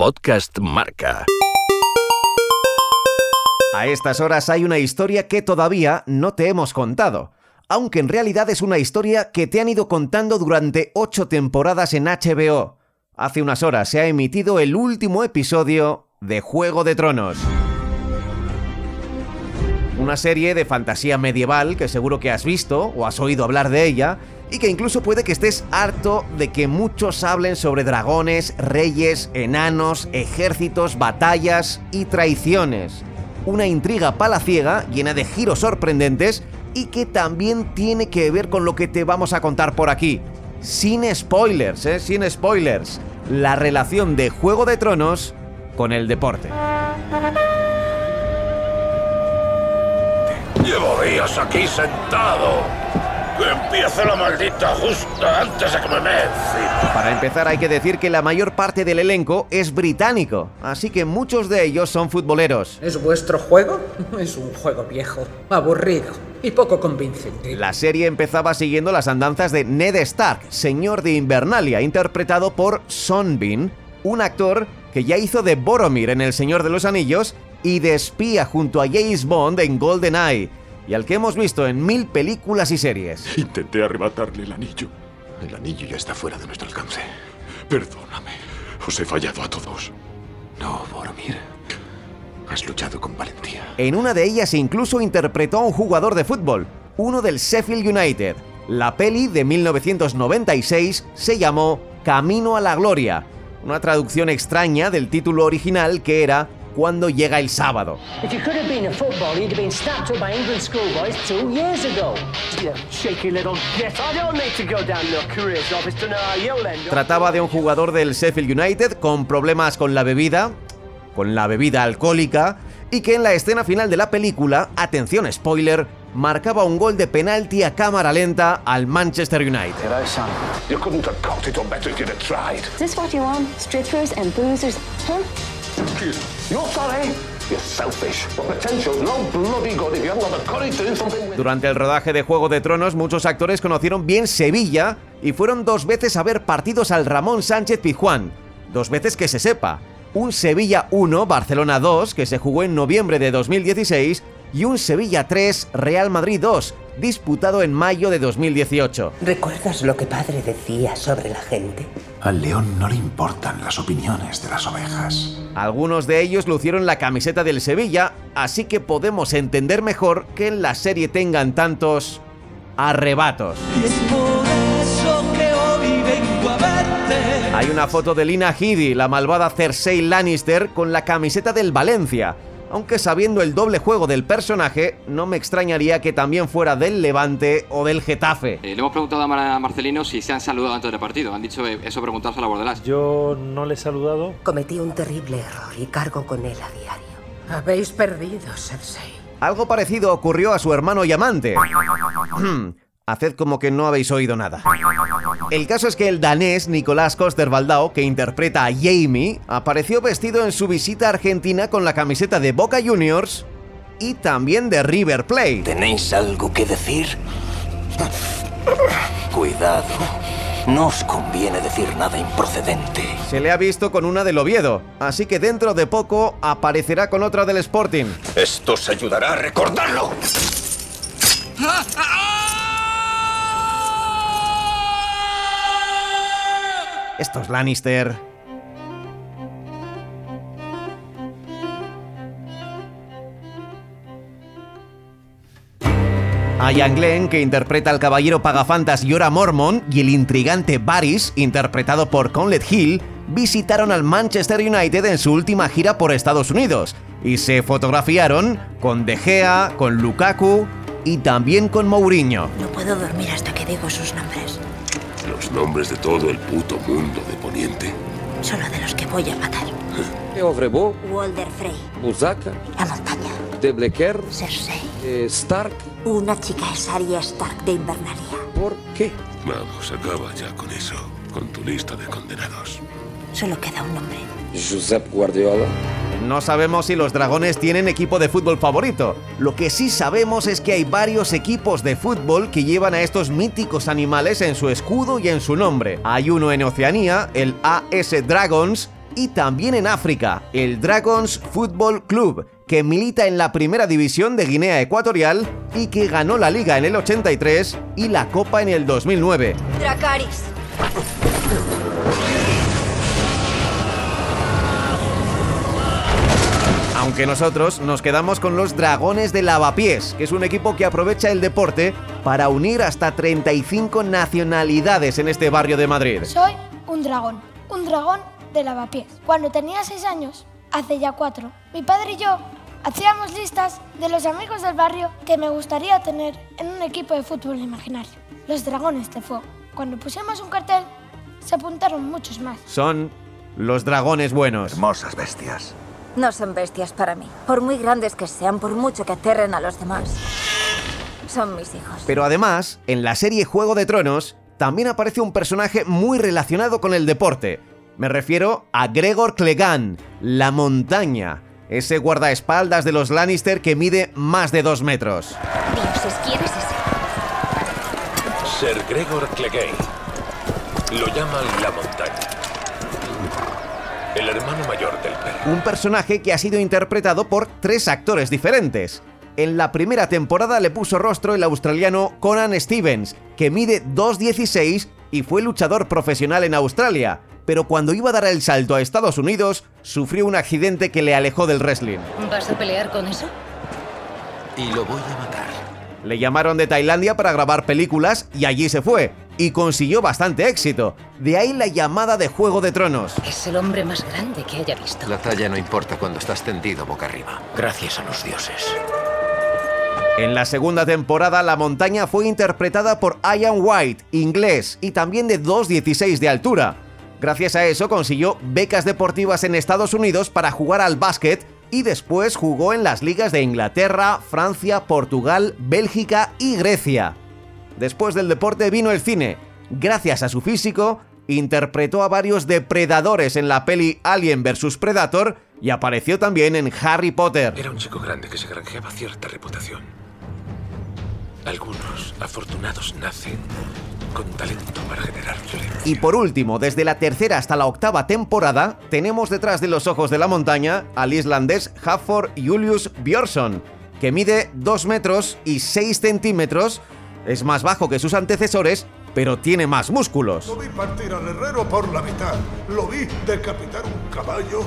Podcast Marca. A estas horas hay una historia que todavía no te hemos contado, aunque en realidad es una historia que te han ido contando durante ocho temporadas en HBO. Hace unas horas se ha emitido el último episodio de Juego de Tronos. Una serie de fantasía medieval que seguro que has visto o has oído hablar de ella y que incluso puede que estés harto de que muchos hablen sobre dragones, reyes, enanos, ejércitos, batallas y traiciones una intriga palaciega llena de giros sorprendentes y que también tiene que ver con lo que te vamos a contar por aquí. Sin spoilers, ¿eh? Sin spoilers. La relación de Juego de Tronos con el deporte. Llevo días aquí sentado. Que empiece la maldita justa antes de que me me Para empezar hay que decir que la mayor parte del elenco es británico, así que muchos de ellos son futboleros. ¿Es vuestro juego? Es un juego viejo, aburrido y poco convincente. La serie empezaba siguiendo las andanzas de Ned Stark, señor de Invernalia, interpretado por Son Bean, un actor que ya hizo de Boromir en El Señor de los Anillos y de espía junto a James Bond en GoldenEye y al que hemos visto en mil películas y series. Intenté arrebatarle el anillo. El anillo ya está fuera de nuestro alcance. Perdóname. Os he fallado a todos. No, Boromir. Has luchado con valentía. En una de ellas incluso interpretó a un jugador de fútbol, uno del Sheffield United. La peli de 1996 se llamó Camino a la Gloria, una traducción extraña del título original que era cuando llega el sábado. Trataba de un jugador del Sheffield United con problemas con la bebida, con la bebida alcohólica, y que en la escena final de la película, atención spoiler, marcaba un gol de penalti a cámara lenta al Manchester United. Durante el rodaje de Juego de Tronos, muchos actores conocieron bien Sevilla y fueron dos veces a ver partidos al Ramón Sánchez Pizjuán. Dos veces que se sepa. Un Sevilla 1, Barcelona 2, que se jugó en noviembre de 2016, y un Sevilla 3, Real Madrid 2, disputado en mayo de 2018. ¿Recuerdas lo que padre decía sobre la gente? Al león no le importan las opiniones de las ovejas. Algunos de ellos lucieron la camiseta del Sevilla, así que podemos entender mejor que en la serie tengan tantos arrebatos. Hay una foto de Lina Headey, la malvada Cersei Lannister, con la camiseta del Valencia aunque sabiendo el doble juego del personaje, no me extrañaría que también fuera del Levante o del Getafe. Eh, le hemos preguntado a Marcelino si se han saludado antes del partido. Han dicho eso preguntarse a la Bordelás. Yo no le he saludado. Cometí un terrible error y cargo con él a diario. Habéis perdido, Cersei. Algo parecido ocurrió a su hermano y amante. Haced como que no habéis oído nada. El caso es que el danés Nicolás Coster-Waldau, que interpreta a Jamie, apareció vestido en su visita a Argentina con la camiseta de Boca Juniors y también de River Plate. ¿Tenéis algo que decir? Cuidado. No os conviene decir nada improcedente. Se le ha visto con una del Oviedo, así que dentro de poco aparecerá con otra del Sporting. Esto se ayudará a recordarlo. Estos Lannister. A Ian Glenn, que interpreta al caballero pagafantas Yora Mormon, y el intrigante Varys, interpretado por Conlet Hill, visitaron al Manchester United en su última gira por Estados Unidos y se fotografiaron con De Gea, con Lukaku y también con Mourinho. No puedo dormir hasta que digo sus nombres los nombres de todo el puto mundo de Poniente? Solo de los que voy a matar. Eovrebo. Walder Frey. Buzaka. La montaña. De Blecker. Cersei. Eh, Stark. Una chica es Arya Stark de Invernalia. ¿Por qué? Vamos, acaba ya con eso, con tu lista de condenados. Solo queda un nombre. Josep Guardiola. No sabemos si los dragones tienen equipo de fútbol favorito. Lo que sí sabemos es que hay varios equipos de fútbol que llevan a estos míticos animales en su escudo y en su nombre. Hay uno en Oceanía, el AS Dragons, y también en África, el Dragons Football Club, que milita en la primera división de Guinea Ecuatorial y que ganó la liga en el 83 y la copa en el 2009. Dracaris. Aunque nosotros nos quedamos con los Dragones de Lavapiés, que es un equipo que aprovecha el deporte para unir hasta 35 nacionalidades en este barrio de Madrid. Soy un dragón, un dragón de lavapiés. Cuando tenía 6 años, hace ya 4, mi padre y yo hacíamos listas de los amigos del barrio que me gustaría tener en un equipo de fútbol imaginario, los Dragones de Fuego. Cuando pusimos un cartel, se apuntaron muchos más. Son los dragones buenos. Hermosas bestias. No son bestias para mí. Por muy grandes que sean, por mucho que aterren a los demás. Son mis hijos. Pero además, en la serie Juego de Tronos, también aparece un personaje muy relacionado con el deporte. Me refiero a Gregor Clegane, la montaña, ese guardaespaldas de los Lannister que mide más de dos metros. Dioses, ¿quién es ese? Ser Gregor Clegane. Lo llaman la montaña. El hermano mayor del perro. Un personaje que ha sido interpretado por tres actores diferentes. En la primera temporada le puso rostro el australiano Conan Stevens, que mide 2'16 y fue luchador profesional en Australia, pero cuando iba a dar el salto a Estados Unidos, sufrió un accidente que le alejó del wrestling. ¿Vas a pelear con eso? Y lo voy a matar. Le llamaron de Tailandia para grabar películas y allí se fue, y consiguió bastante éxito. De ahí la llamada de Juego de Tronos. Es el hombre más grande que haya visto. La talla no importa cuando estás tendido boca arriba. Gracias a los dioses. En la segunda temporada, la montaña fue interpretada por Ian White, inglés, y también de 2'16 de altura. Gracias a eso consiguió becas deportivas en Estados Unidos para jugar al básquet y después jugó en las ligas de Inglaterra, Francia, Portugal, Bélgica y Grecia. Después del deporte vino el cine. Gracias a su físico, interpretó a varios depredadores en la peli Alien vs Predator y apareció también en Harry Potter. Era un chico grande que se granjeaba cierta reputación. Algunos afortunados nacen con talento para. Y por último, desde la tercera hasta la octava temporada, tenemos detrás de los ojos de la montaña al islandés Hafþór Julius Björnsson, que mide 2 metros y 6 centímetros, es más bajo que sus antecesores, pero tiene más músculos. Lo vi partir al herrero por la mitad. Lo vi decapitar un caballo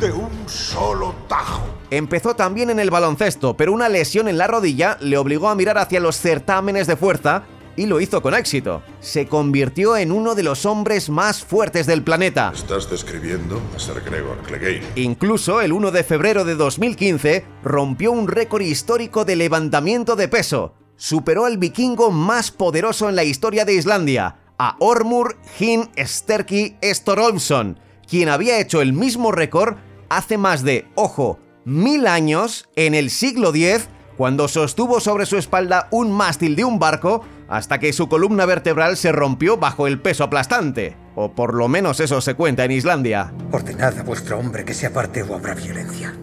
de un solo tajo. Empezó también en el baloncesto, pero una lesión en la rodilla le obligó a mirar hacia los certámenes de fuerza y lo hizo con éxito. Se convirtió en uno de los hombres más fuertes del planeta. Estás describiendo a Sir Gregor Clegane. Incluso el 1 de febrero de 2015 rompió un récord histórico de levantamiento de peso. Superó al vikingo más poderoso en la historia de Islandia, a Ormur Hin Sterki Storolfsson, quien había hecho el mismo récord hace más de, ojo, mil años, en el siglo X, cuando sostuvo sobre su espalda un mástil de un barco hasta que su columna vertebral se rompió bajo el peso aplastante. O por lo menos eso se cuenta en Islandia. Ordenad a vuestro hombre que se aparte o habrá violencia.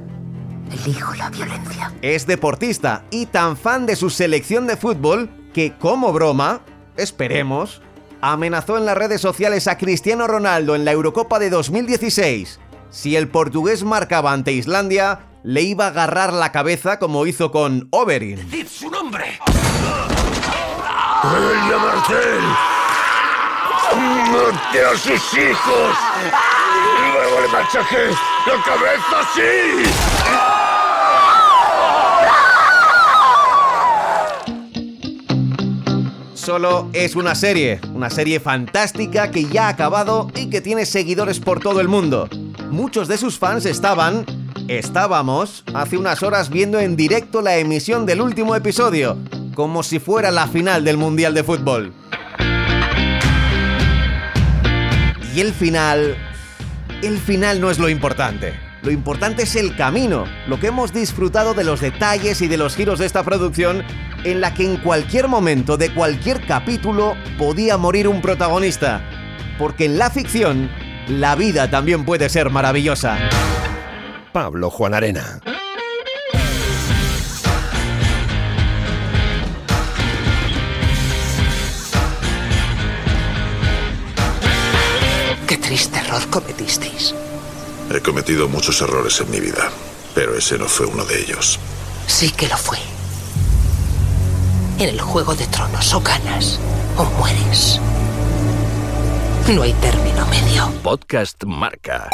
Elijo la violencia. Es deportista y tan fan de su selección de fútbol que, como broma, esperemos, amenazó en las redes sociales a Cristiano Ronaldo en la Eurocopa de 2016. Si el portugués marcaba ante Islandia, le iba a agarrar la cabeza como hizo con Oberyn. ¡Decid su nombre! ¡Ella Marcel! ¡Mate a sus hijos! ¡Y luego le machaque la cabeza así! Solo es una serie, una serie fantástica que ya ha acabado y que tiene seguidores por todo el mundo. Muchos de sus fans estaban, estábamos, hace unas horas viendo en directo la emisión del último episodio, como si fuera la final del Mundial de Fútbol. Y el final... El final no es lo importante. Lo importante es el camino, lo que hemos disfrutado de los detalles y de los giros de esta producción en la que en cualquier momento de cualquier capítulo podía morir un protagonista. Porque en la ficción, la vida también puede ser maravillosa. Pablo Juan Arena. Error cometisteis. He cometido muchos errores en mi vida, pero ese no fue uno de ellos. Sí que lo fue. En el Juego de Tronos o ganas o mueres. No hay término medio. Podcast Marca.